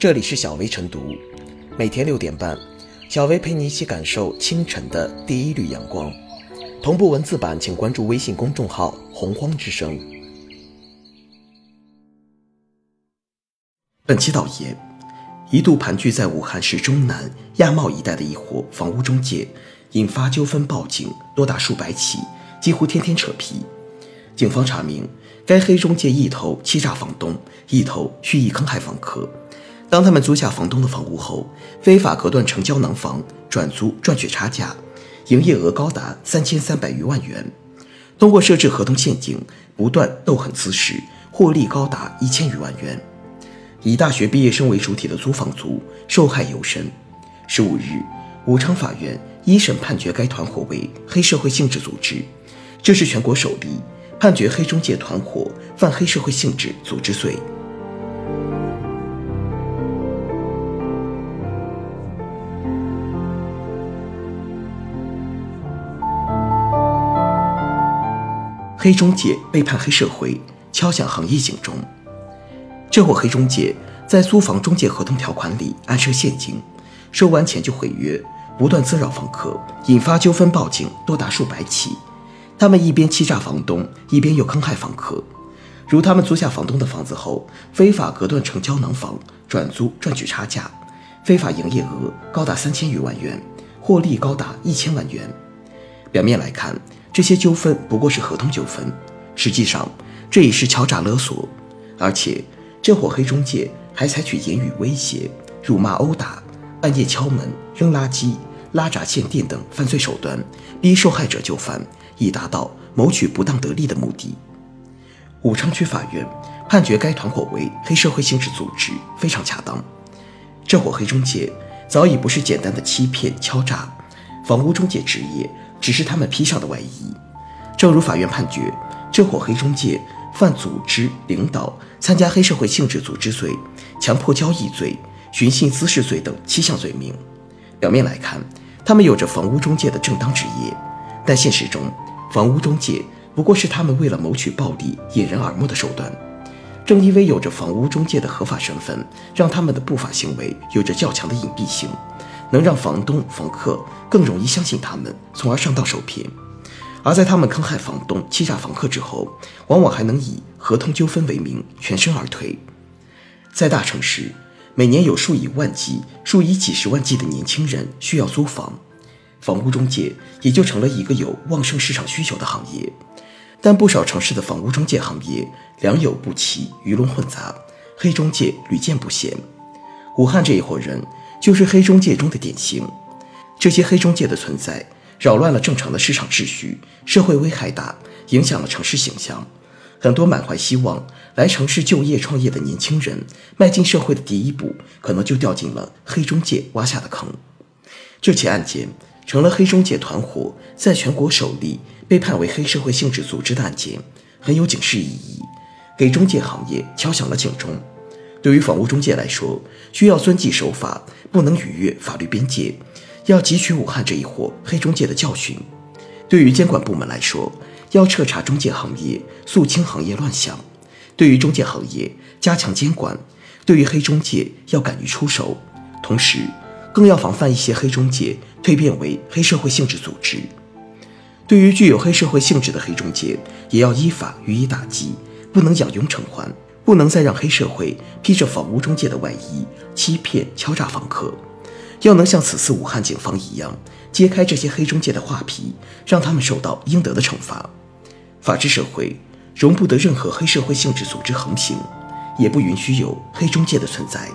这里是小薇晨读，每天六点半，小薇陪你一起感受清晨的第一缕阳光。同步文字版，请关注微信公众号“洪荒之声”。本期导言：一度盘踞在武汉市中南亚贸一带的一伙房屋中介，引发纠纷报警多达数百起，几乎天天扯皮。警方查明，该黑中介一头欺诈房东，一头蓄意坑害房客。当他们租下房东的房屋后，非法隔断成胶囊房，转租赚取差价，营业额高达三千三百余万元。通过设置合同陷阱，不断斗狠滋事，获利高达一千余万元。以大学毕业生为主体的租房族受害尤深。十五日，武昌法院一审判决该团伙为黑社会性质组织，这是全国首例。判决黑中介团伙犯黑社会性质组织罪。黑中介背叛黑社会，敲响行业警钟。这伙黑中介在租房中介合同条款里安设陷阱，收完钱就毁约，不断滋扰房客，引发纠纷报警多达数百起。他们一边欺诈房东，一边又坑害房客。如他们租下房东的房子后，非法隔断成胶囊房，转租赚取差价，非法营业额高达三千余万元，获利高达一千万元。表面来看，这些纠纷不过是合同纠纷，实际上这也是敲诈勒索。而且，这伙黑中介还采取言语威胁、辱骂、殴打、半夜敲门、扔垃圾、拉闸限电等犯罪手段，逼受害者就范。以达到谋取不当得利的目的。武昌区法院判决该团伙为黑社会性质组织，非常恰当。这伙黑中介早已不是简单的欺骗敲诈，房屋中介职业只是他们披上的外衣。正如法院判决，这伙黑中介犯组织、领导、参加黑社会性质组织罪、强迫交易罪、寻衅滋事罪等七项罪名。表面来看，他们有着房屋中介的正当职业，但现实中，房屋中介不过是他们为了谋取暴利、掩人耳目的手段。正因为有着房屋中介的合法身份，让他们的不法行为有着较强的隐蔽性，能让房东、房客更容易相信他们，从而上当受骗。而在他们坑害房东、欺诈房客之后，往往还能以合同纠纷为名全身而退。在大城市，每年有数以万计、数以几十万计的年轻人需要租房。房屋中介也就成了一个有旺盛市场需求的行业，但不少城市的房屋中介行业良莠不齐、鱼龙混杂，黑中介屡见不鲜。武汉这一伙人就是黑中介中的典型。这些黑中介的存在，扰乱了正常的市场秩序，社会危害大，影响了城市形象。很多满怀希望来城市就业创业的年轻人，迈进社会的第一步，可能就掉进了黑中介挖下的坑。这起案件。成了黑中介团伙在全国首例被判为黑社会性质组织的案件，很有警示意义，给中介行业敲响了警钟。对于房屋中介来说，需要遵纪守法，不能逾越法律边界，要汲取武汉这一伙黑中介的教训。对于监管部门来说，要彻查中介行业，肃清行业乱象；对于中介行业加强监管；对于黑中介要敢于出手，同时。更要防范一些黑中介蜕变为黑社会性质组织。对于具有黑社会性质的黑中介，也要依法予以打击，不能养拥成患，不能再让黑社会披着房屋中介的外衣欺骗敲诈房客。要能像此次武汉警方一样，揭开这些黑中介的画皮，让他们受到应得的惩罚。法治社会容不得任何黑社会性质组织横行，也不允许有黑中介的存在。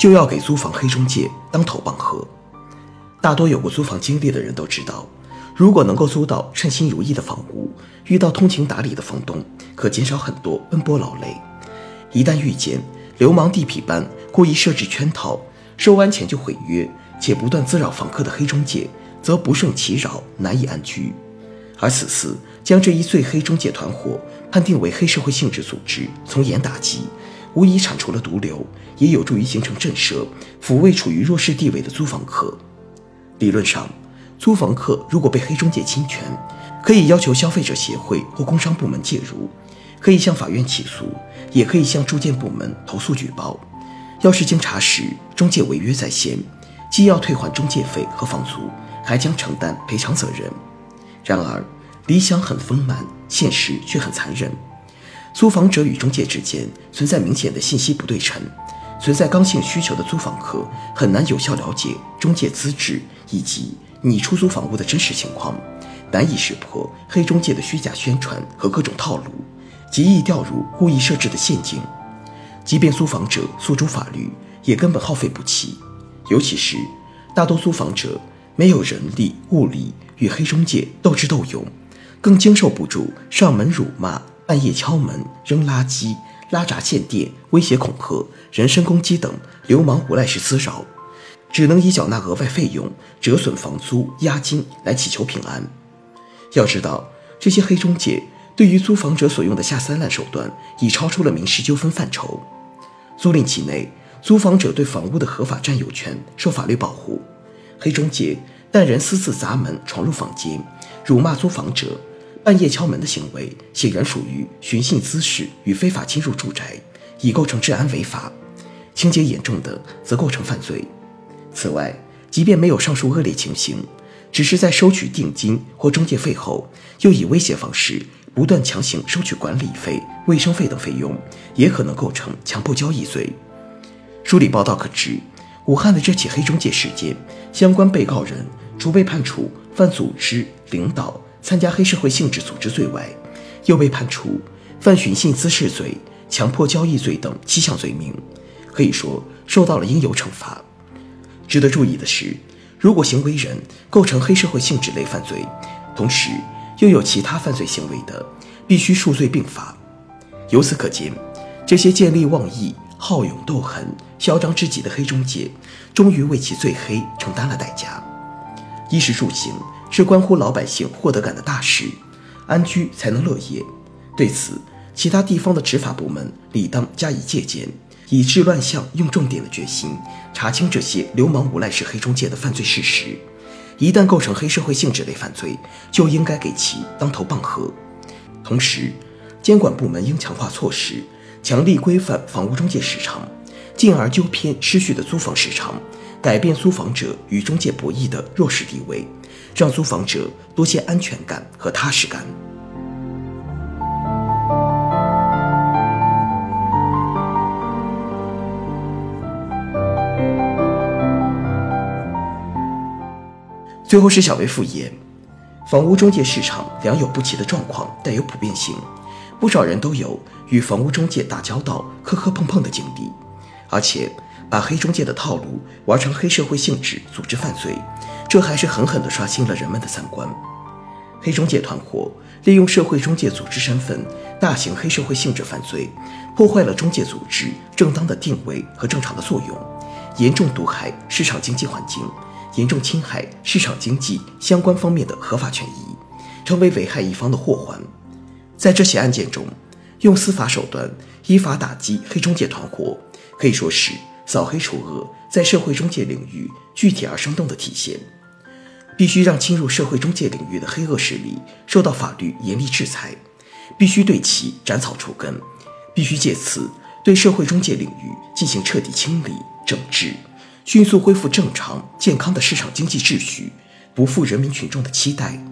就要给租房黑中介当头棒喝。大多有过租房经历的人都知道，如果能够租到称心如意的房屋，遇到通情达理的房东，可减少很多奔波劳累。一旦遇见流氓地痞般故意设置圈套，收完钱就毁约，且不断滋扰房客的黑中介，则不胜其扰，难以安居。而此次将这一最黑中介团伙判定为黑社会性质组织，从严打击。无疑铲除了毒瘤，也有助于形成震慑，抚慰处于弱势地位的租房客。理论上，租房客如果被黑中介侵权，可以要求消费者协会或工商部门介入，可以向法院起诉，也可以向住建部门投诉举报。要是经查实中介违约在先，既要退还中介费和房租，还将承担赔偿责任。然而，理想很丰满，现实却很残忍。租房者与中介之间存在明显的信息不对称。存在刚性需求的租房客很难有效了解中介资质以及你出租房屋的真实情况，难以识破黑中介的虚假宣传和各种套路，极易掉入故意设置的陷阱。即便租房者诉诸法律，也根本耗费不起。尤其是大多租房者没有人力物力与黑中介斗智斗勇，更经受不住上门辱骂、半夜敲门、扔垃圾。拉闸限电、威胁恐吓、人身攻击等流氓无赖式滋扰，只能以缴纳额外费用、折损房租、押金来祈求平安。要知道，这些黑中介对于租房者所用的下三滥手段，已超出了民事纠纷范畴。租赁期内，租房者对房屋的合法占有权受法律保护。黑中介带人私自砸门闯入房间，辱骂租房者。半夜敲门的行为显然属于寻衅滋事与非法侵入住宅，已构成治安违法；情节严重的则构成犯罪。此外，即便没有上述恶劣情形，只是在收取定金或中介费后，又以威胁方式不断强行收取管理费、卫生费等费用，也可能构成强迫交易罪。梳理报道可知，武汉的这起黑中介事件，相关被告人除被判处犯组织领导。参加黑社会性质组织罪外，又被判处犯寻衅滋事罪、强迫交易罪等七项罪名，可以说受到了应有惩罚。值得注意的是，如果行为人构成黑社会性质类犯罪，同时又有其他犯罪行为的，必须数罪并罚。由此可见，这些见利忘义、好勇斗狠、嚣张至极的黑中介，终于为其最黑承担了代价。衣食住行。是关乎老百姓获得感的大事，安居才能乐业。对此，其他地方的执法部门理当加以借鉴，以治乱象用重点的决心，查清这些流氓无赖式黑中介的犯罪事实。一旦构成黑社会性质类犯罪，就应该给其当头棒喝。同时，监管部门应强化措施，强力规范房屋中介市场，进而纠偏失序的租房市场，改变租房者与中介博弈的弱势地位。让租房者多些安全感和踏实感。最后是小薇复言，房屋中介市场良莠不齐的状况带有普遍性，不少人都有与房屋中介打交道、磕磕碰碰的经历，而且把黑中介的套路玩成黑社会性质组织犯罪。这还是狠狠地刷新了人们的三观。黑中介团伙利用社会中介组织身份，大型黑社会性质犯罪，破坏了中介组织正当的定位和正常的作用，严重毒害市场经济环境，严重侵害市场经济相关方面的合法权益，成为危害一方的祸患。在这起案件中，用司法手段依法打击黑中介团伙，可以说是扫黑除恶在社会中介领域具体而生动的体现。必须让侵入社会中介领域的黑恶势力受到法律严厉制裁，必须对其斩草除根，必须借此对社会中介领域进行彻底清理整治，迅速恢复正常健康的市场经济秩序，不负人民群众的期待。